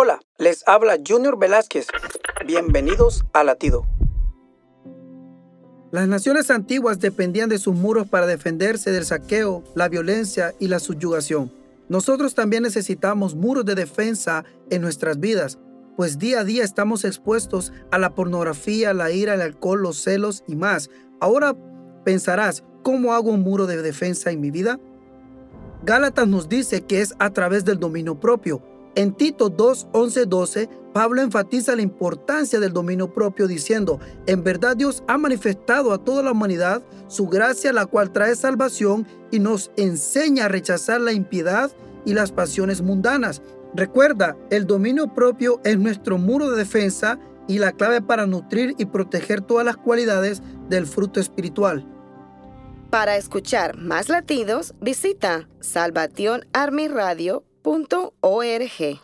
Hola, les habla Junior Velázquez. Bienvenidos a Latido. Las naciones antiguas dependían de sus muros para defenderse del saqueo, la violencia y la subyugación. Nosotros también necesitamos muros de defensa en nuestras vidas, pues día a día estamos expuestos a la pornografía, la ira, el alcohol, los celos y más. Ahora pensarás, ¿cómo hago un muro de defensa en mi vida? Gálatas nos dice que es a través del dominio propio. En Tito 2, 11, 12, Pablo enfatiza la importancia del dominio propio diciendo, en verdad Dios ha manifestado a toda la humanidad su gracia, la cual trae salvación y nos enseña a rechazar la impiedad y las pasiones mundanas. Recuerda, el dominio propio es nuestro muro de defensa y la clave para nutrir y proteger todas las cualidades del fruto espiritual. Para escuchar más latidos, visita salvationarmyradio.org.